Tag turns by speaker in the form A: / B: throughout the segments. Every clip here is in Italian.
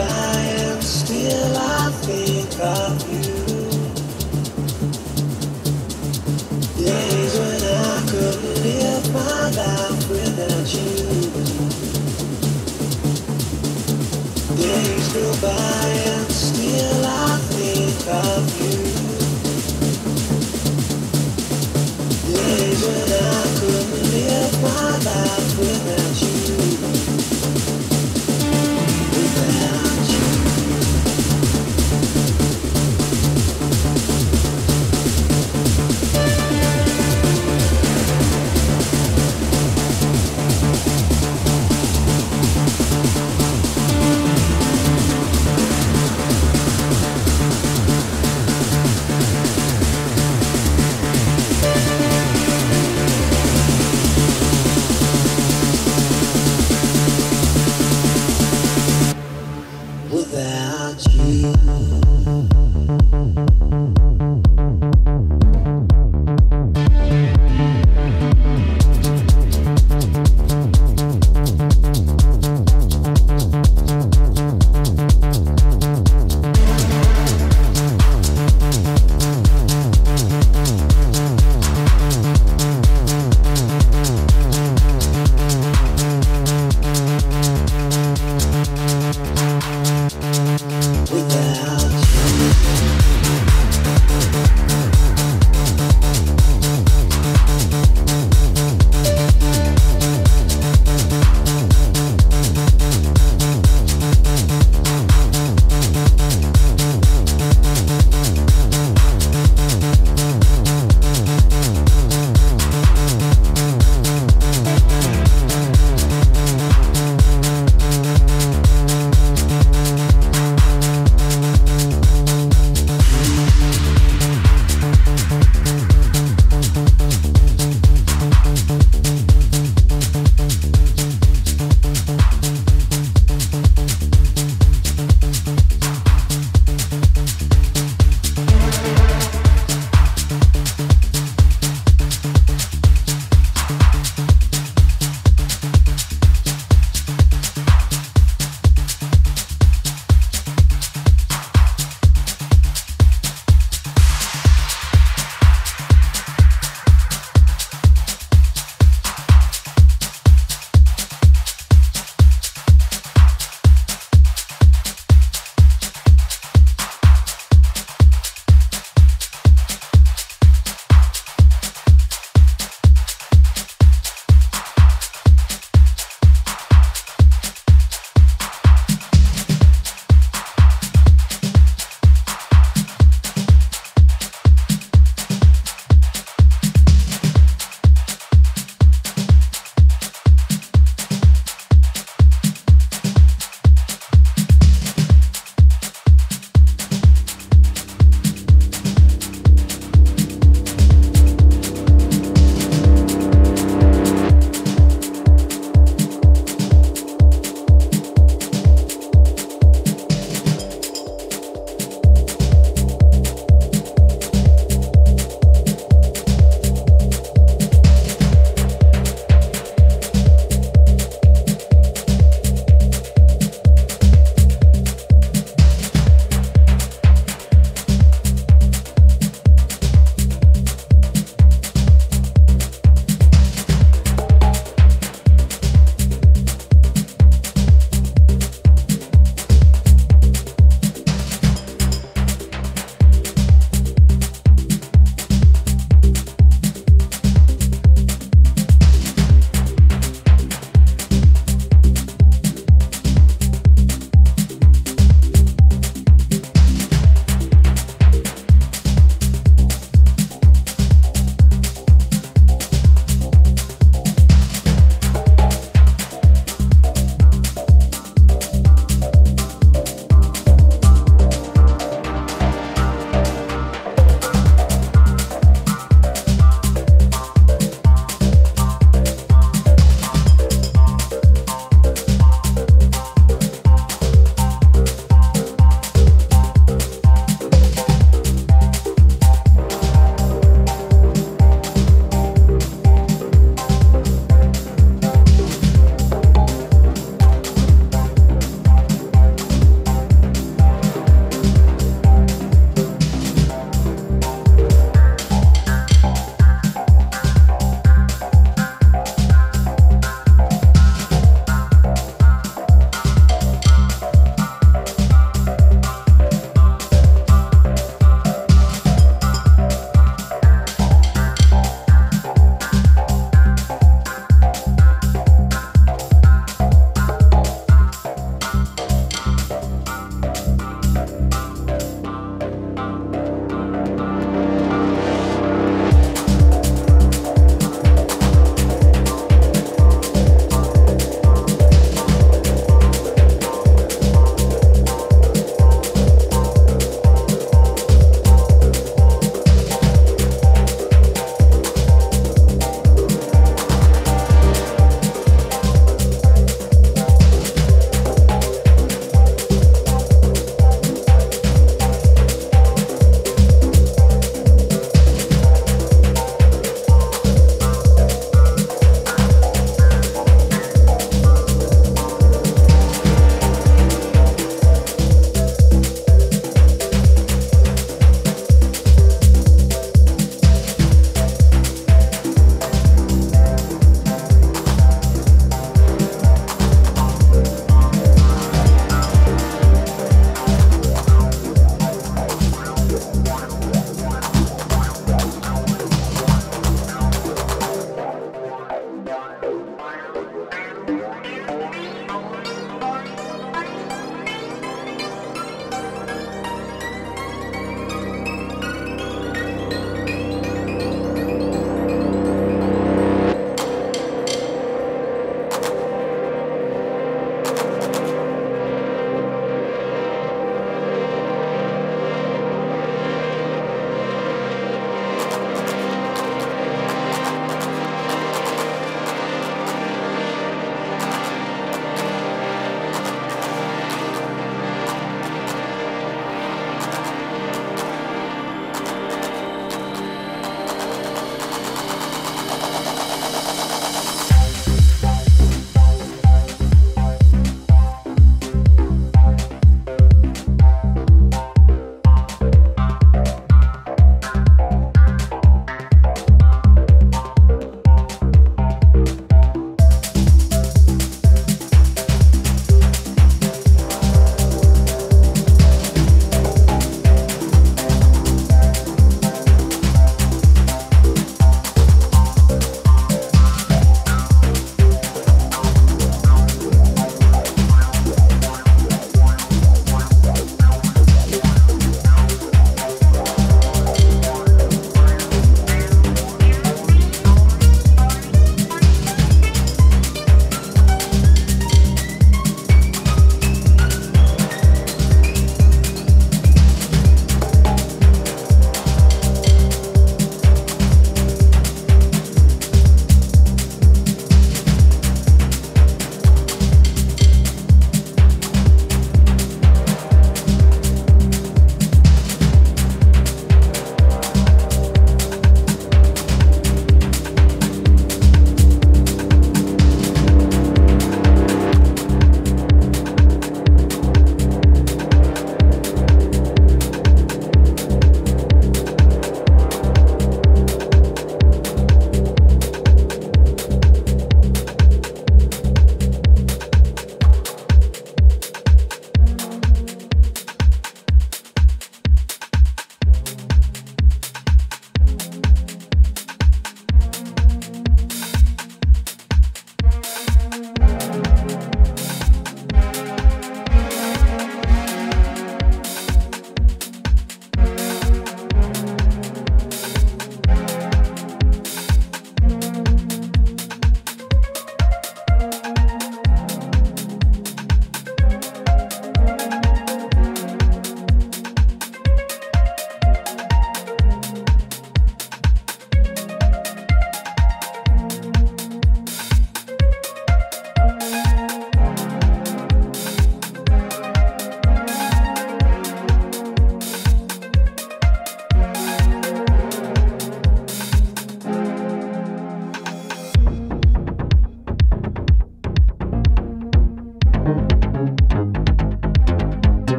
A: By and still I think of you. Days when I couldn't live my life without you. Days go by and still I think of you. Days when I couldn't live my life without you.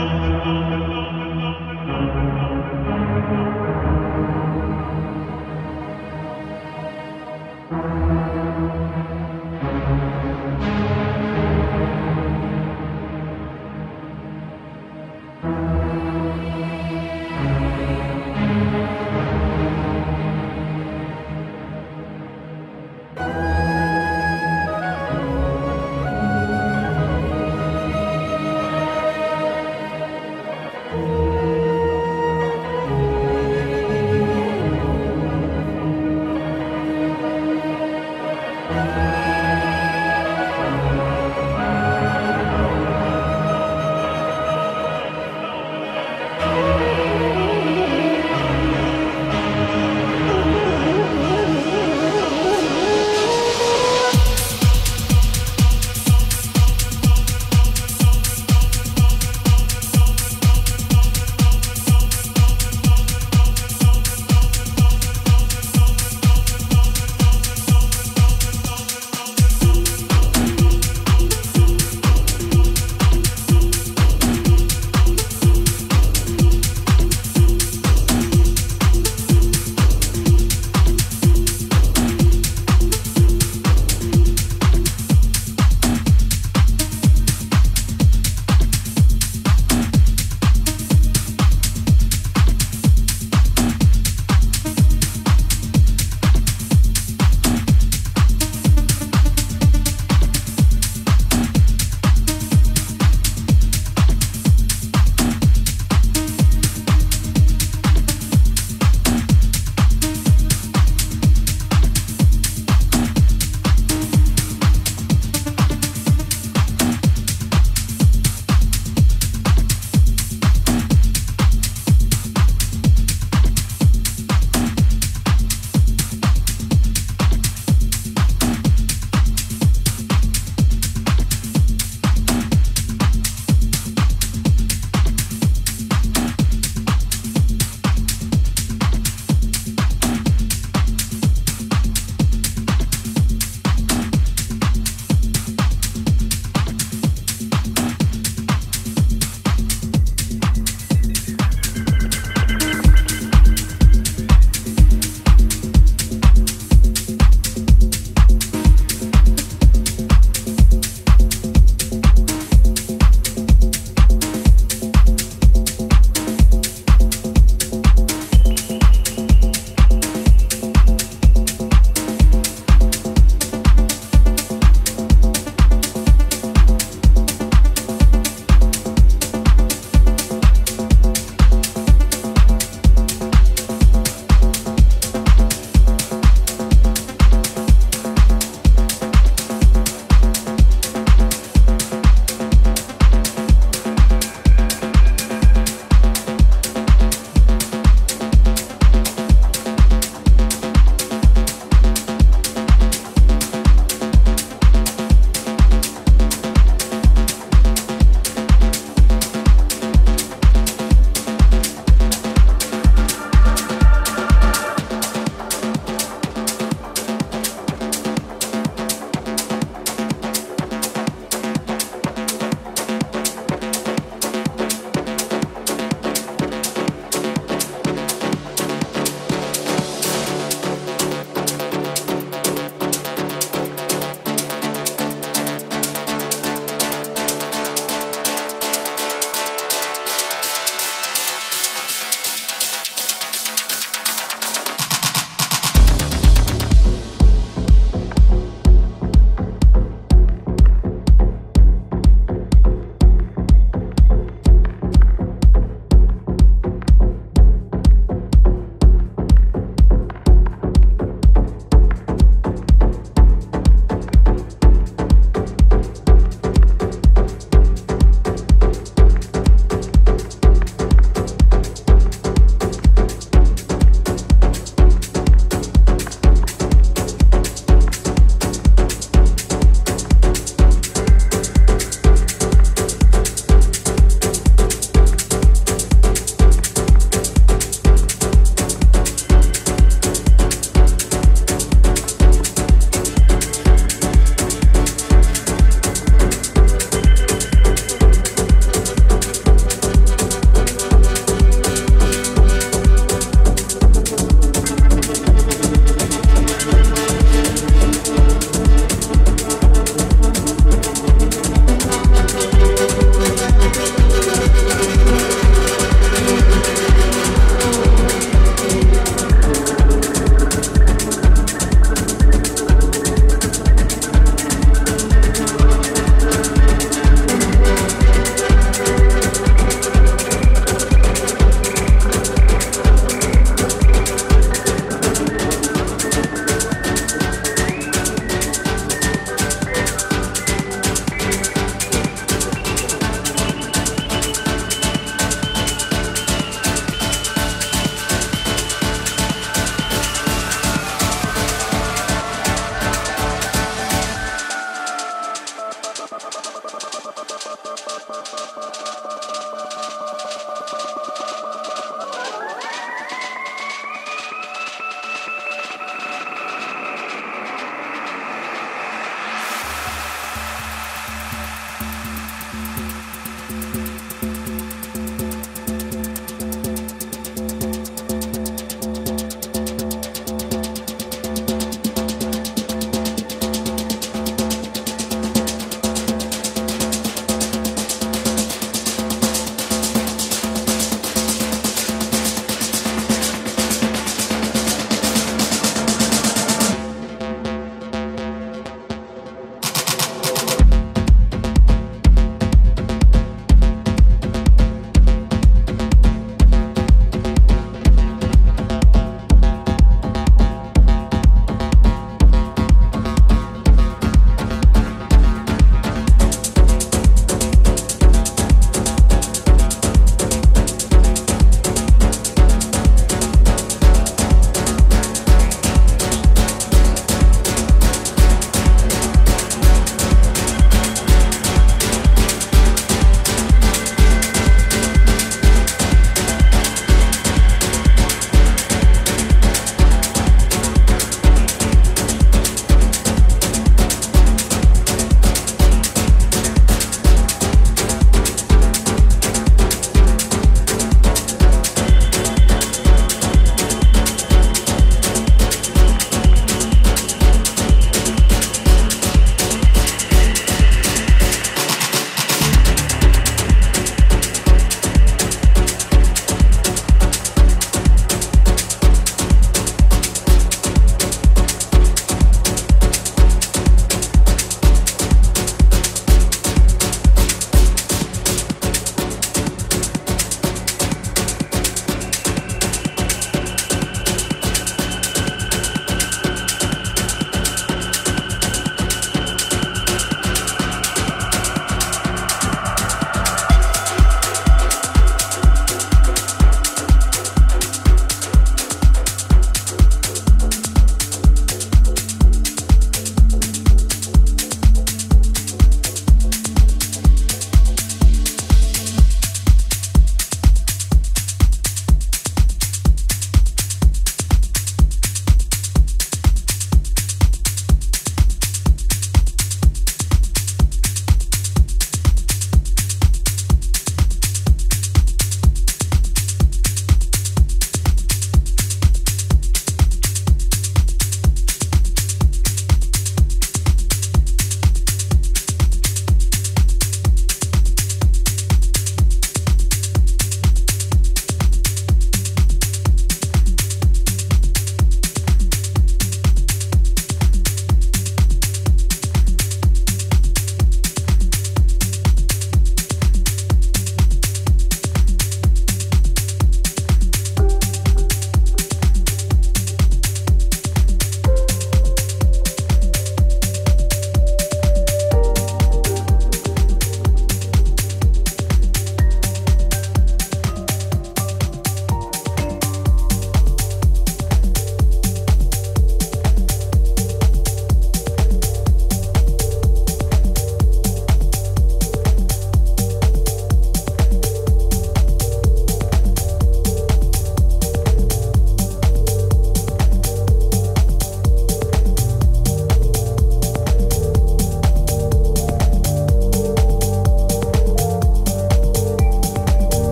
A: Música